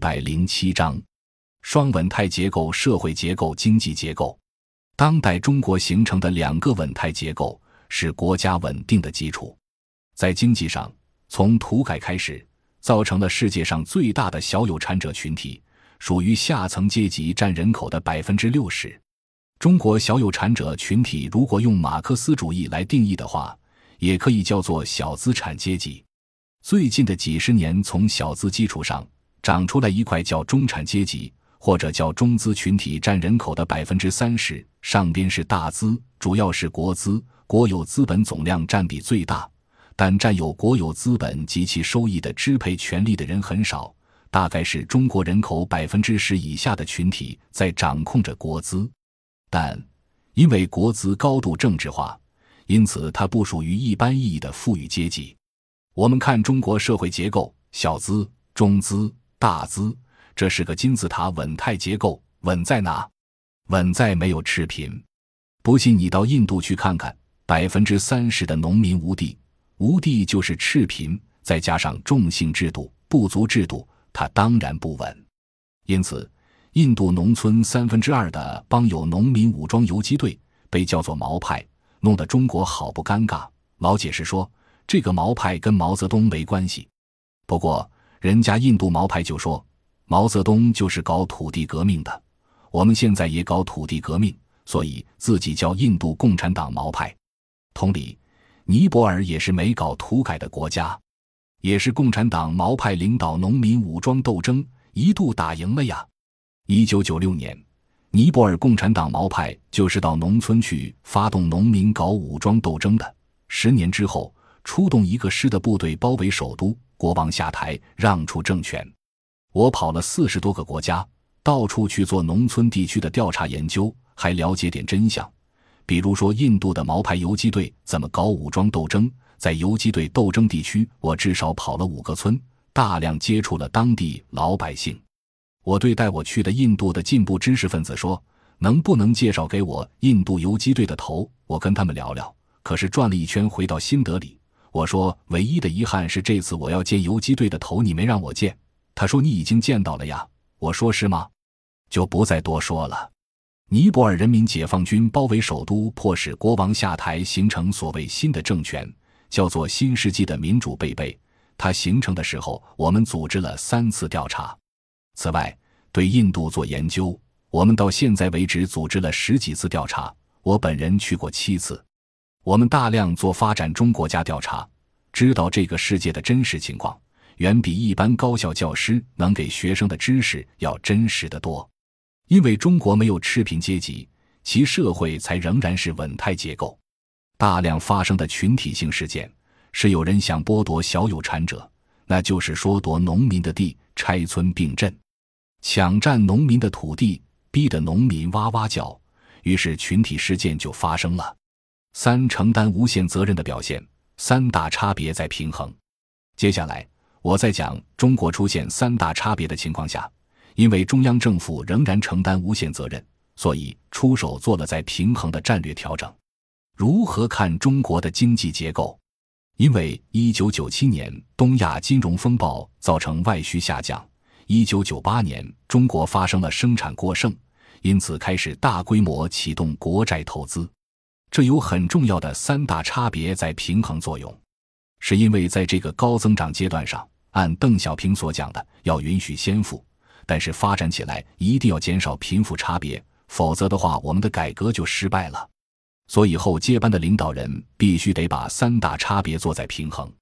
百零七章：双稳态结构、社会结构、经济结构。当代中国形成的两个稳态结构是国家稳定的基础。在经济上，从土改开始，造成了世界上最大的小有产者群体，属于下层阶级，占人口的百分之六十。中国小有产者群体，如果用马克思主义来定义的话，也可以叫做小资产阶级。最近的几十年，从小资基础上长出来一块叫中产阶级，或者叫中资群体，占人口的百分之三十。上边是大资，主要是国资，国有资本总量占比最大，但占有国有资本及其收益的支配权利的人很少，大概是中国人口百分之十以下的群体在掌控着国资。但因为国资高度政治化，因此它不属于一般意义的富裕阶级。我们看中国社会结构：小资、中资、大资，这是个金字塔稳态结构。稳在哪？稳在没有赤贫。不信你到印度去看看，百分之三十的农民无地，无地就是赤贫，再加上重性制度、部族制度，它当然不稳。因此，印度农村三分之二的邦有农民武装游击队，被叫做毛派，弄得中国好不尴尬。老解释说。这个毛派跟毛泽东没关系，不过人家印度毛派就说毛泽东就是搞土地革命的，我们现在也搞土地革命，所以自己叫印度共产党毛派。同理，尼泊尔也是没搞土改的国家，也是共产党毛派领导农民武装斗争，一度打赢了呀。一九九六年，尼泊尔共产党毛派就是到农村去发动农民搞武装斗争的，十年之后。出动一个师的部队包围首都，国王下台，让出政权。我跑了四十多个国家，到处去做农村地区的调查研究，还了解点真相。比如说，印度的毛派游击队怎么搞武装斗争？在游击队斗争地区，我至少跑了五个村，大量接触了当地老百姓。我对带我去的印度的进步知识分子说：“能不能介绍给我印度游击队的头？我跟他们聊聊。”可是转了一圈，回到新德里。我说，唯一的遗憾是这次我要见游击队的头，你没让我见。他说你已经见到了呀。我说是吗？就不再多说了。尼泊尔人民解放军包围首都，迫使国王下台，形成所谓新的政权，叫做新世纪的民主贝贝。它形成的时候，我们组织了三次调查。此外，对印度做研究，我们到现在为止组织了十几次调查，我本人去过七次。我们大量做发展中国家调查，知道这个世界的真实情况，远比一般高校教师能给学生的知识要真实的多。因为中国没有赤贫阶级，其社会才仍然是稳态结构。大量发生的群体性事件是有人想剥夺小有产者，那就是说夺农民的地，拆村并镇，抢占农民的土地，逼得农民哇哇叫，于是群体事件就发生了。三承担无限责任的表现，三大差别在平衡。接下来，我在讲中国出现三大差别的情况下，因为中央政府仍然承担无限责任，所以出手做了在平衡的战略调整。如何看中国的经济结构？因为一九九七年东亚金融风暴造成外需下降，一九九八年中国发生了生产过剩，因此开始大规模启动国债投资。这有很重要的三大差别在平衡作用，是因为在这个高增长阶段上，按邓小平所讲的，要允许先富，但是发展起来一定要减少贫富差别，否则的话，我们的改革就失败了。所以后接班的领导人必须得把三大差别做在平衡。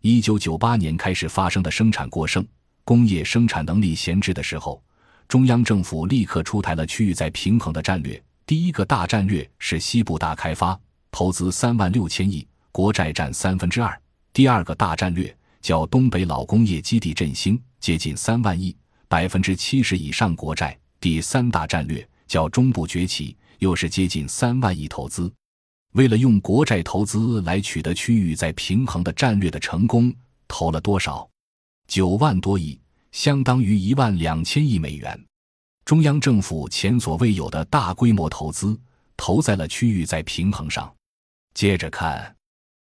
一九九八年开始发生的生产过剩、工业生产能力闲置的时候，中央政府立刻出台了区域再平衡的战略。第一个大战略是西部大开发，投资三万六千亿，国债占三分之二。第二个大战略叫东北老工业基地振兴，接近三万亿，百分之七十以上国债。第三大战略叫中部崛起，又是接近三万亿投资。为了用国债投资来取得区域在平衡的战略的成功，投了多少？九万多亿，相当于一万两千亿美元。中央政府前所未有的大规模投资投在了区域再平衡上。接着看，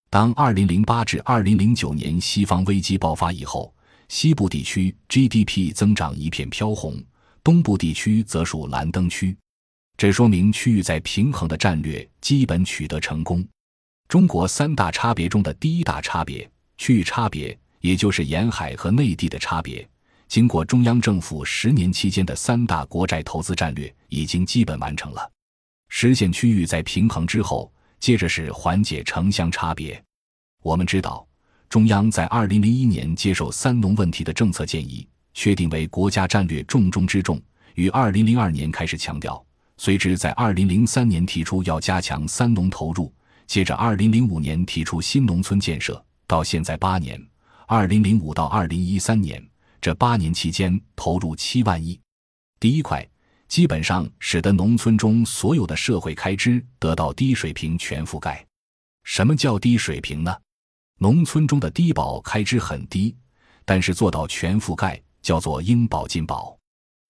当2008至2009年西方危机爆发以后，西部地区 GDP 增长一片飘红，东部地区则属蓝灯区。这说明区域在平衡的战略基本取得成功。中国三大差别中的第一大差别——区域差别，也就是沿海和内地的差别，经过中央政府十年期间的三大国债投资战略，已经基本完成了。实现区域在平衡之后，接着是缓解城乡差别。我们知道，中央在二零零一年接受“三农”问题的政策建议，确定为国家战略重中之重，于二零零二年开始强调，随之在二零零三年提出要加强“三农”投入。接着，二零零五年提出新农村建设，到现在八年，二零零五到二零一三年这八年期间投入七万亿。第一块基本上使得农村中所有的社会开支得到低水平全覆盖。什么叫低水平呢？农村中的低保开支很低，但是做到全覆盖叫做应保尽保。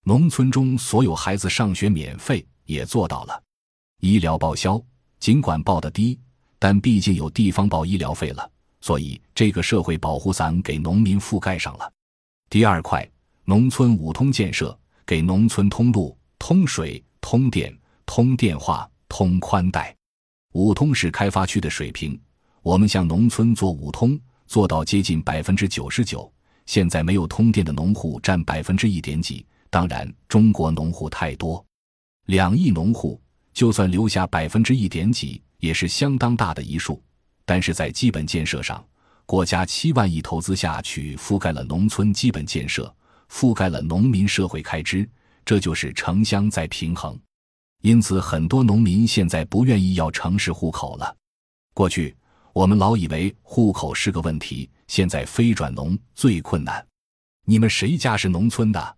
农村中所有孩子上学免费也做到了，医疗报销尽管报的低。但毕竟有地方报医疗费了，所以这个社会保护伞给农民覆盖上了。第二块，农村五通建设，给农村通路、通水、通电、通电话、通宽带。五通是开发区的水平，我们向农村做五通，做到接近百分之九十九。现在没有通电的农户占百分之一点几，当然中国农户太多，两亿农户，就算留下百分之一点几。也是相当大的一数，但是在基本建设上，国家七万亿投资下去，覆盖了农村基本建设，覆盖了农民社会开支，这就是城乡在平衡。因此，很多农民现在不愿意要城市户口了。过去我们老以为户口是个问题，现在非转农最困难。你们谁家是农村的？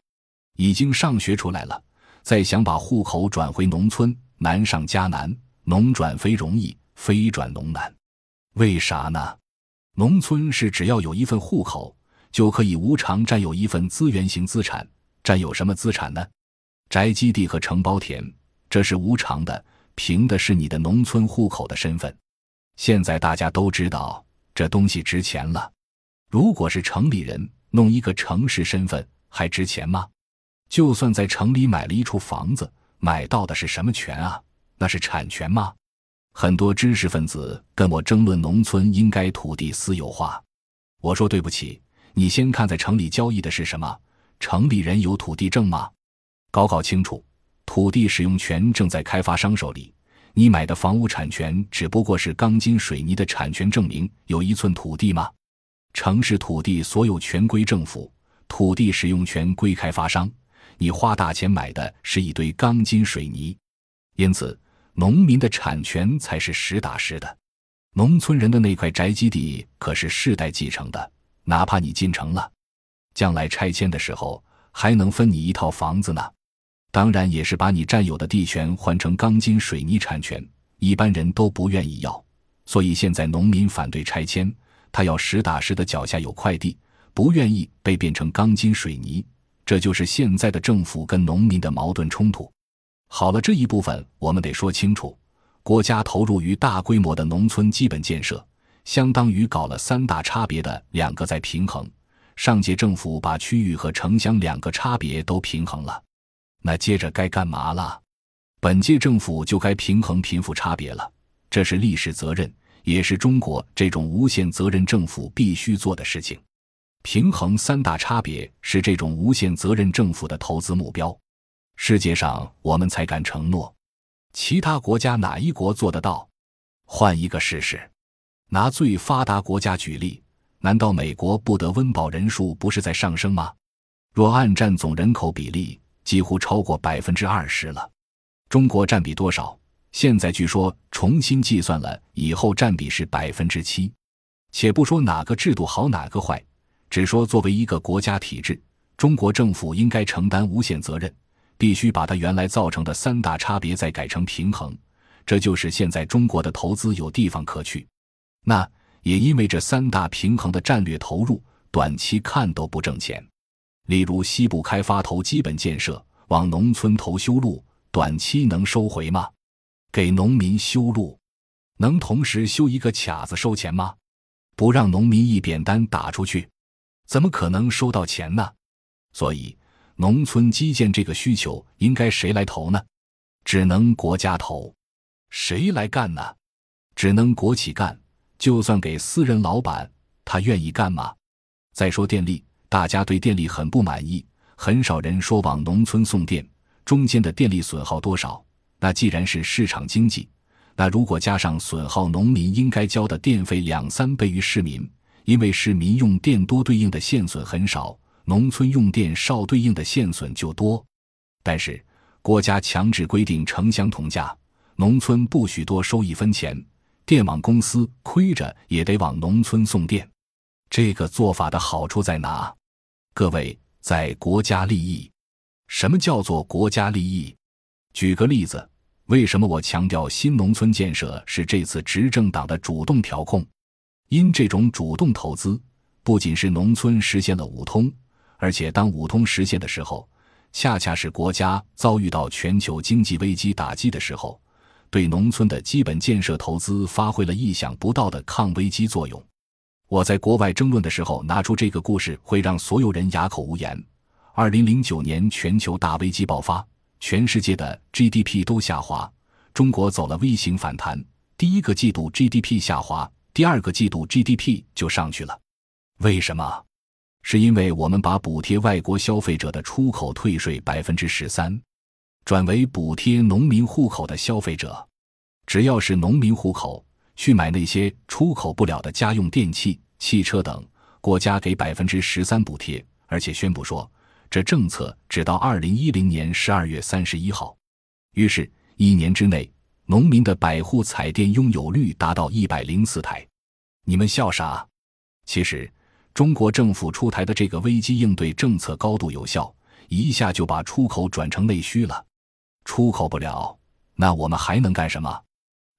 已经上学出来了，再想把户口转回农村，难上加难。农转非容易，非转农难，为啥呢？农村是只要有一份户口，就可以无偿占有一份资源型资产。占有什么资产呢？宅基地和承包田，这是无偿的，凭的是你的农村户口的身份。现在大家都知道，这东西值钱了。如果是城里人弄一个城市身份，还值钱吗？就算在城里买了一处房子，买到的是什么权啊？那是产权吗？很多知识分子跟我争论农村应该土地私有化，我说对不起，你先看在城里交易的是什么？城里人有土地证吗？搞搞清楚，土地使用权正在开发商手里，你买的房屋产权只不过是钢筋水泥的产权证明，有一寸土地吗？城市土地所有权归政府，土地使用权归开发商，你花大钱买的是一堆钢筋水泥，因此。农民的产权才是实打实的，农村人的那块宅基地可是世代继承的，哪怕你进城了，将来拆迁的时候还能分你一套房子呢。当然也是把你占有的地权换成钢筋水泥产权，一般人都不愿意要，所以现在农民反对拆迁，他要实打实的脚下有块地，不愿意被变成钢筋水泥，这就是现在的政府跟农民的矛盾冲突。好了，这一部分我们得说清楚。国家投入于大规模的农村基本建设，相当于搞了三大差别的两个在平衡。上届政府把区域和城乡两个差别都平衡了，那接着该干嘛了？本届政府就该平衡贫富差别了。这是历史责任，也是中国这种无限责任政府必须做的事情。平衡三大差别是这种无限责任政府的投资目标。世界上我们才敢承诺，其他国家哪一国做得到？换一个试试，拿最发达国家举例，难道美国不得温饱人数不是在上升吗？若按占总人口比例，几乎超过百分之二十了。中国占比多少？现在据说重新计算了以后，占比是百分之七。且不说哪个制度好哪个坏，只说作为一个国家体制，中国政府应该承担无限责任。必须把它原来造成的三大差别再改成平衡，这就是现在中国的投资有地方可去。那也因为这三大平衡的战略投入，短期看都不挣钱。例如西部开发投基本建设，往农村投修路，短期能收回吗？给农民修路，能同时修一个卡子收钱吗？不让农民一扁担打出去。怎么可能收到钱呢？所以，农村基建这个需求应该谁来投呢？只能国家投。谁来干呢？只能国企干。就算给私人老板，他愿意干吗？再说电力，大家对电力很不满意，很少人说往农村送电，中间的电力损耗多少？那既然是市场经济，那如果加上损耗，农民应该交的电费两三倍于市民，因为市民用电多，对应的线损很少；农村用电少，对应的线损就多。但是国家强制规定城乡同价，农村不许多收一分钱。电网公司亏着也得往农村送电，这个做法的好处在哪？各位，在国家利益。什么叫做国家利益？举个例子，为什么我强调新农村建设是这次执政党的主动调控？因这种主动投资，不仅是农村实现了五通，而且当五通实现的时候，恰恰是国家遭遇到全球经济危机打击的时候。对农村的基本建设投资发挥了意想不到的抗危机作用。我在国外争论的时候拿出这个故事，会让所有人哑口无言。二零零九年全球大危机爆发，全世界的 GDP 都下滑，中国走了 V 型反弹。第一个季度 GDP 下滑，第二个季度 GDP 就上去了。为什么？是因为我们把补贴外国消费者的出口退税百分之十三。转为补贴农民户口的消费者，只要是农民户口去买那些出口不了的家用电器、汽车等，国家给百分之十三补贴，而且宣布说，这政策只到二零一零年十二月三十一号。于是，一年之内，农民的百户彩电拥有率达到一百零四台。你们笑啥？其实，中国政府出台的这个危机应对政策高度有效，一下就把出口转成内需了。出口不了，那我们还能干什么？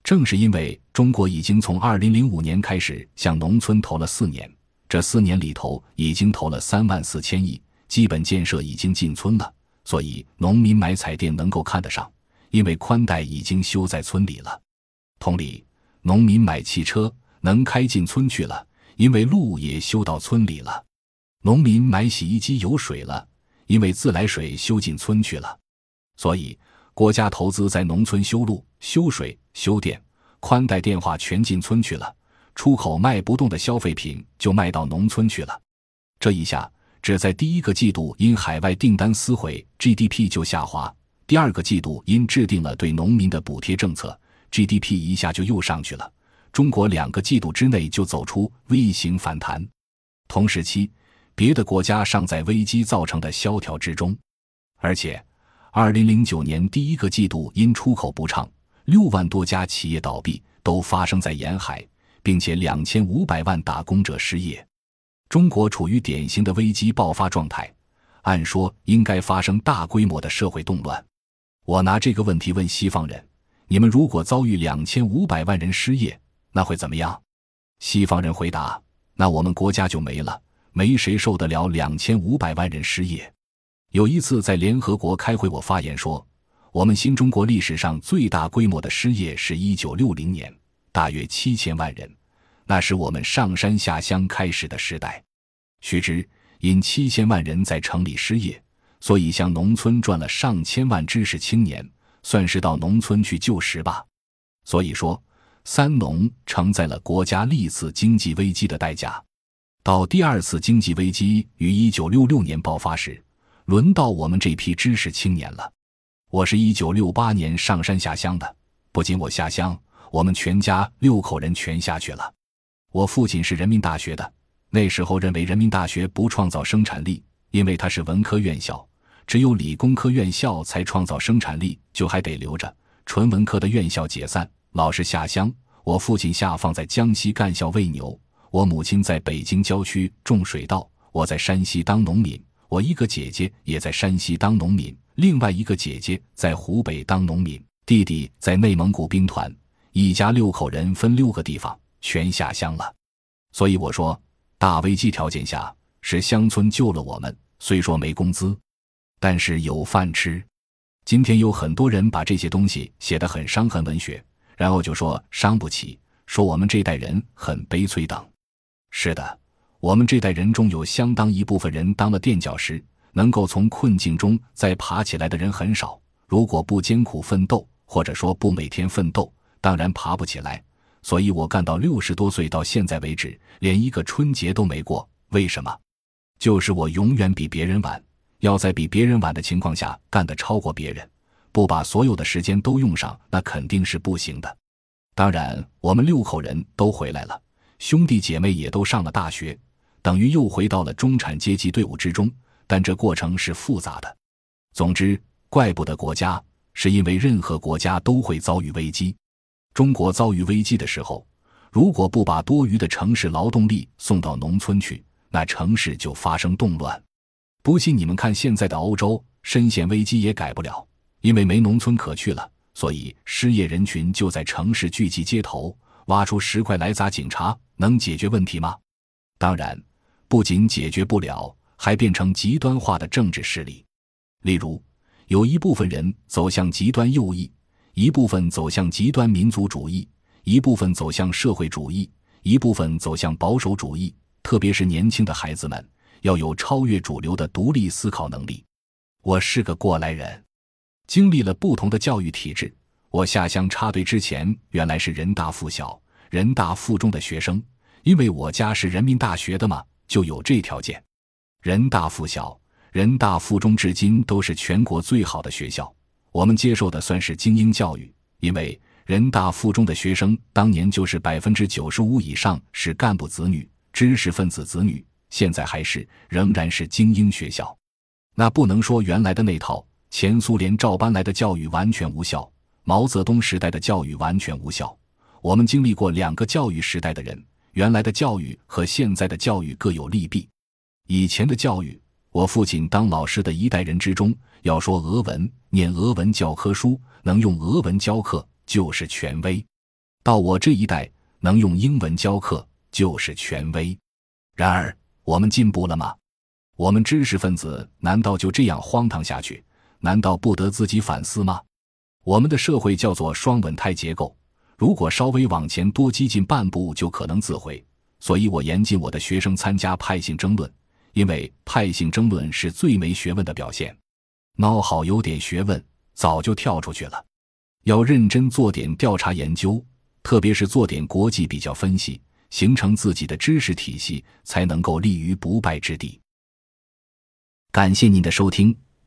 正是因为中国已经从二零零五年开始向农村投了四年，这四年里头已经投了三万四千亿，基本建设已经进村了，所以农民买彩电能够看得上，因为宽带已经修在村里了。同理，农民买汽车能开进村去了，因为路也修到村里了。农民买洗衣机有水了，因为自来水修进村去了，所以。国家投资在农村修路、修水、修电、宽带电话全进村去了，出口卖不动的消费品就卖到农村去了。这一下，只在第一个季度因海外订单撕毁，GDP 就下滑；第二个季度因制定了对农民的补贴政策，GDP 一下就又上去了。中国两个季度之内就走出 V 型反弹。同时期，别的国家尚在危机造成的萧条之中，而且。二零零九年第一个季度，因出口不畅，六万多家企业倒闭，都发生在沿海，并且两千五百万打工者失业。中国处于典型的危机爆发状态，按说应该发生大规模的社会动乱。我拿这个问题问西方人：你们如果遭遇两千五百万人失业，那会怎么样？西方人回答：那我们国家就没了，没谁受得了两千五百万人失业。有一次在联合国开会，我发言说，我们新中国历史上最大规模的失业是一九六零年，大约七千万人，那是我们上山下乡开始的时代。须知，因七千万人在城里失业，所以向农村转了上千万知识青年，算是到农村去救时吧。所以说，三农承载了国家历次经济危机的代价。到第二次经济危机于一九六六年爆发时。轮到我们这批知识青年了。我是一九六八年上山下乡的，不仅我下乡，我们全家六口人全下去了。我父亲是人民大学的，那时候认为人民大学不创造生产力，因为它是文科院校，只有理工科院校才创造生产力，就还得留着。纯文科的院校解散，老师下乡。我父亲下放在江西干校喂牛，我母亲在北京郊区种水稻，我在山西当农民。我一个姐姐也在山西当农民，另外一个姐姐在湖北当农民，弟弟在内蒙古兵团，一家六口人分六个地方，全下乡了。所以我说，大危机条件下是乡村救了我们，虽说没工资，但是有饭吃。今天有很多人把这些东西写得很伤痕文学，然后就说伤不起，说我们这代人很悲催等。是的。我们这代人中有相当一部分人当了垫脚石，能够从困境中再爬起来的人很少。如果不艰苦奋斗，或者说不每天奋斗，当然爬不起来。所以我干到六十多岁到现在为止，连一个春节都没过。为什么？就是我永远比别人晚，要在比别人晚的情况下干得超过别人，不把所有的时间都用上，那肯定是不行的。当然，我们六口人都回来了，兄弟姐妹也都上了大学，等于又回到了中产阶级队伍之中。但这过程是复杂的。总之，怪不得国家，是因为任何国家都会遭遇危机。中国遭遇危机的时候，如果不把多余的城市劳动力送到农村去，那城市就发生动乱，不信你们看现在的欧洲，深陷危机也改不了，因为没农村可去了，所以失业人群就在城市聚集街头，挖出石块来砸警察，能解决问题吗？当然，不仅解决不了，还变成极端化的政治势力。例如，有一部分人走向极端右翼，一部分走向极端民族主义，一部分走向社会主义，一部分走向保守主义。特别是年轻的孩子们要有超越主流的独立思考能力。我是个过来人，经历了不同的教育体制。我下乡插队之前，原来是人大附小、人大附中的学生，因为我家是人民大学的嘛，就有这条件。人大附小、人大附中至今都是全国最好的学校，我们接受的算是精英教育，因为人大附中的学生当年就是百分之九十五以上是干部子女。知识分子子女现在还是仍然是精英学校，那不能说原来的那套前苏联照搬来的教育完全无效，毛泽东时代的教育完全无效。我们经历过两个教育时代的人，原来的教育和现在的教育各有利弊。以前的教育，我父亲当老师的一代人之中，要说俄文、念俄文教科书，能用俄文教课就是权威；到我这一代，能用英文教课。就是权威。然而，我们进步了吗？我们知识分子难道就这样荒唐下去？难道不得自己反思吗？我们的社会叫做双稳态结构，如果稍微往前多激进半步，就可能自毁。所以我严禁我的学生参加派性争论，因为派性争论是最没学问的表现。孬好有点学问，早就跳出去了。要认真做点调查研究，特别是做点国际比较分析。形成自己的知识体系，才能够立于不败之地。感谢您的收听，